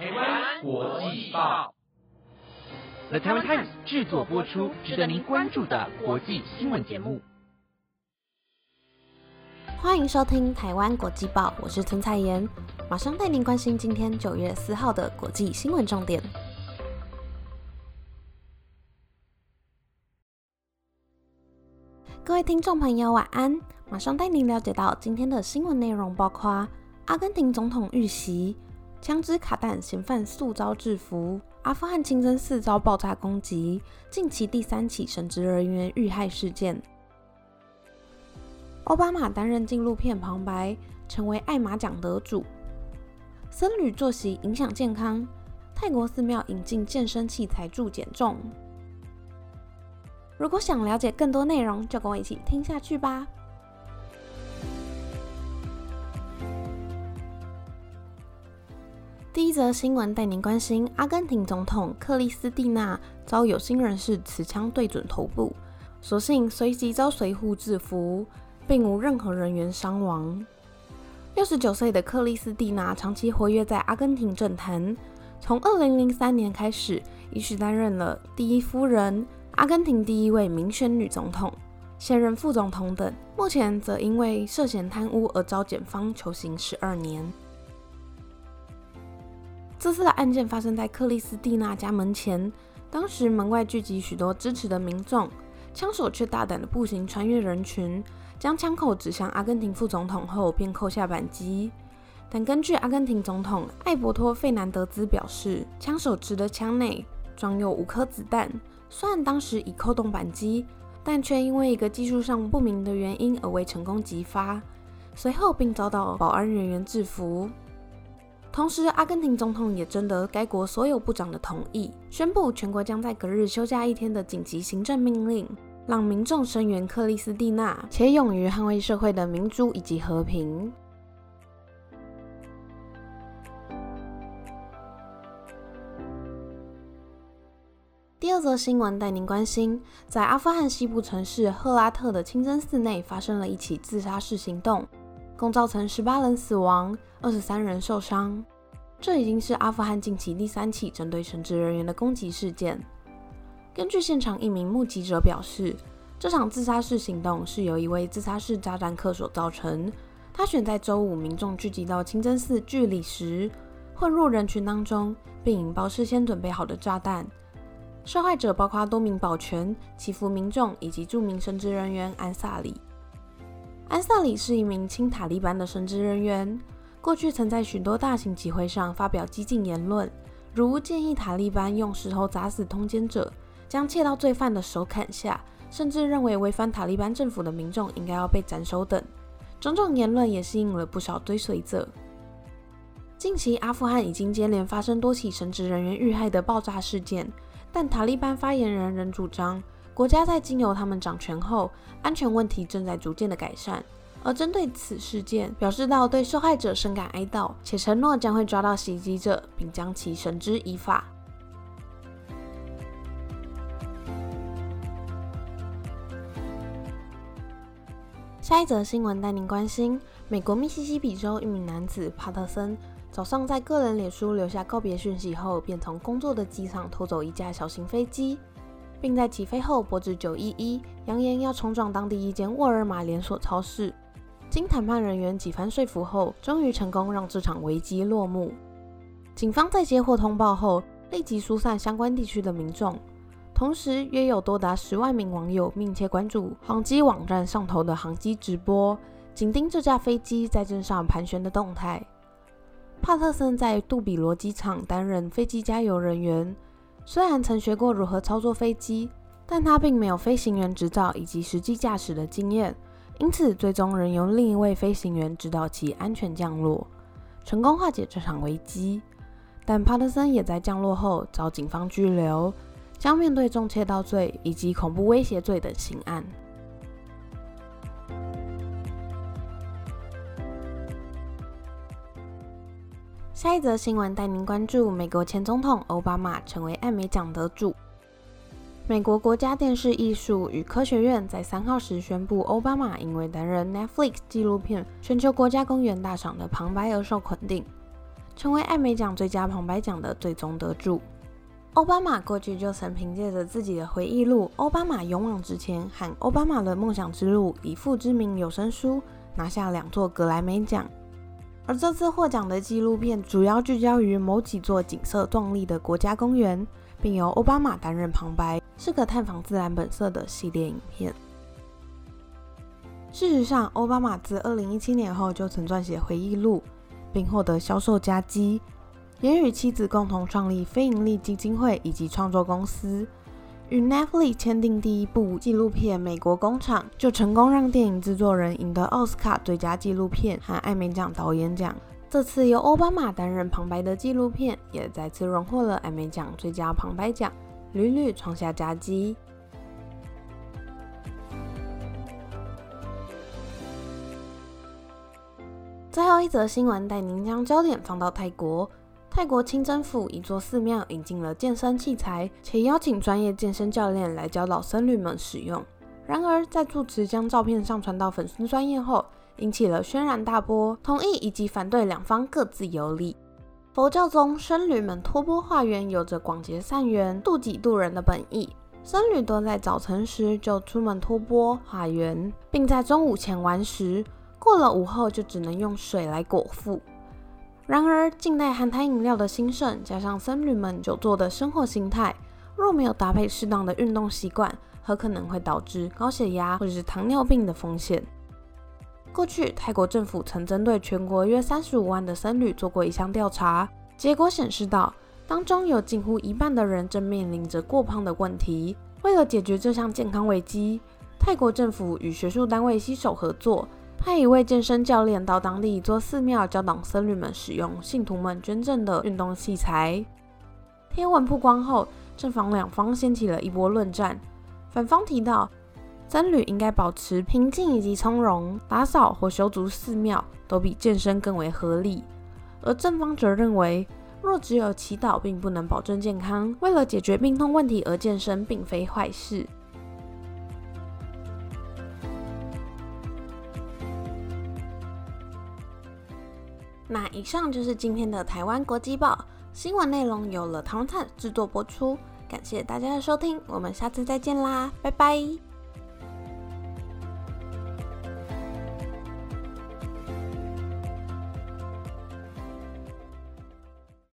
台湾国际报，The Taiwan Times 制作播出，值得您关注的国际新闻节目。欢迎收听台湾国际报，我是陈彩妍，马上带您关心今天九月四号的国际新闻重点。各位听众朋友，晚安！马上带您了解到今天的新闻内容，包括阿根廷总统遇袭，枪支卡弹嫌犯速遭制服，阿富汗清真寺遭爆炸攻击，近期第三起神职人员遇害事件。奥巴马担任纪录片旁白，成为艾玛奖得主。僧侣作息影响健康，泰国寺庙引进健身器材助减重。如果想了解更多内容，就跟我一起听下去吧。第一则新闻带您关心：阿根廷总统克里斯蒂娜遭有心人士持枪对准头部，所幸随即遭随护制服。并无任何人员伤亡。六十九岁的克里斯蒂娜长期活跃在阿根廷政坛，从二零零三年开始，一直担任了第一夫人、阿根廷第一位民选女总统、现任副总统等。目前则因为涉嫌贪污而遭检方求刑十二年。这次的案件发生在克里斯蒂娜家门前，当时门外聚集许多支持的民众，枪手却大胆的步行穿越人群。将枪口指向阿根廷副总统后，便扣下扳机。但根据阿根廷总统艾伯托·费南德兹表示，枪手持的枪内装有五颗子弹。虽然当时已扣动扳机，但却因为一个技术上不明的原因而未成功击发。随后并遭到保安人员制服。同时，阿根廷总统也征得该国所有部长的同意，宣布全国将在隔日休假一天的紧急行政命令。让民众声援克里斯蒂娜，且勇于捍卫社会的民主以及和平。第二则新闻带您关心，在阿富汗西部城市赫拉特的清真寺内发生了一起自杀式行动，共造成十八人死亡，二十三人受伤。这已经是阿富汗近期第三起针对神职人员的攻击事件。根据现场一名目击者表示，这场自杀式行动是由一位自杀式炸弹客所造成。他选在周五民众聚集到清真寺聚礼时，混入人群当中，并引爆事先准备好的炸弹。受害者包括多名保全、祈福民众以及著名神职人员安萨里。安萨里是一名亲塔利班的神职人员，过去曾在许多大型集会上发表激进言论，如建议塔利班用石头砸死通奸者。将窃盗罪犯的手砍下，甚至认为违反塔利班政府的民众应该要被斩首等种种言论，也吸引了不少追随者。近期，阿富汗已经接连发生多起神职人员遇害的爆炸事件，但塔利班发言人仍主张，国家在经由他们掌权后，安全问题正在逐渐的改善。而针对此事件，表示到对受害者深感哀悼，且承诺将会抓到袭击者，并将其绳之以法。下一则新闻带您关心：美国密西西比州一名男子帕特森早上在个人脸书留下告别讯息后，便从工作的机场偷走一架小型飞机，并在起飞后拨至九一一扬言要冲撞当地一间沃尔玛连锁超市。经谈判人员几番说服后，终于成功让这场危机落幕。警方在接获通报后，立即疏散相关地区的民众。同时，约有多达十万名网友密切关注航机网站上头的航机直播，紧盯这架飞机在镇上盘旋的动态。帕特森在杜比罗机场担任飞机加油人员，虽然曾学过如何操作飞机，但他并没有飞行员执照以及实际驾驶的经验，因此最终仍由另一位飞行员指导其安全降落，成功化解这场危机。但帕特森也在降落后遭警方拘留。将面对重窃盗罪以及恐怖威胁罪等刑案。下一则新闻带您关注：美国前总统奥巴马成为艾美奖得主。美国国家电视艺术与科学院在三号时宣布，奥巴马因为担任 Netflix 纪录片《全球国家公园大赏》的旁白而受肯定。成为艾美奖最佳旁白奖的最终得主。奥巴马过去就曾凭借着自己的回忆录《奥巴马勇往直前》和《奥巴马的梦想之路》以父之名有声书拿下两座格莱美奖。而这次获奖的纪录片主要聚焦于某几座景色壮丽的国家公园，并由奥巴马担任旁白，是个探访自然本色的系列影片。事实上，奥巴马自2017年后就曾撰写回忆录，并获得销售佳绩。也与妻子共同创立非营利基金会以及创作公司，与 Netflix 签订第一部纪录片《美国工厂》，就成功让电影制作人赢得奥斯卡最佳纪录片和艾美奖导演奖。这次由奥巴马担任旁白的纪录片，也再次荣获了艾美奖最佳旁白奖，屡屡创下佳绩。最后一则新闻带您将焦点放到泰国。泰国清真府一座寺庙引进了健身器材，且邀请专业健身教练来教导僧侣们使用。然而，在住持将照片上传到粉丝专业后，引起了轩然大波，同意以及反对两方各自有理。佛教中，僧侣们托钵化缘有着广结善缘、渡己渡人的本意。僧侣都在早晨时就出门托钵化缘，并在中午前完食，过了午后就只能用水来果腹。然而，近代含糖饮料的兴盛，加上僧侣们久坐的生活形态，若没有搭配适当的运动习惯，很可能会导致高血压或者是糖尿病的风险。过去，泰国政府曾针对全国约三十五万的僧侣做过一项调查，结果显示到，当中有近乎一半的人正面临着过胖的问题。为了解决这项健康危机，泰国政府与学术单位携手合作。派一位健身教练到当地一座寺庙教导僧侣们使用信徒们捐赠的运动器材。贴文曝光后，正方两方掀起了一波论战。反方提到，僧侣应该保持平静以及从容，打扫或修筑寺庙都比健身更为合理；而正方则认为，若只有祈祷并不能保证健康，为了解决病痛问题而健身并非坏事。那以上就是今天的台湾国际报新闻内容，由了唐灿制作播出，感谢大家的收听，我们下次再见啦，拜拜。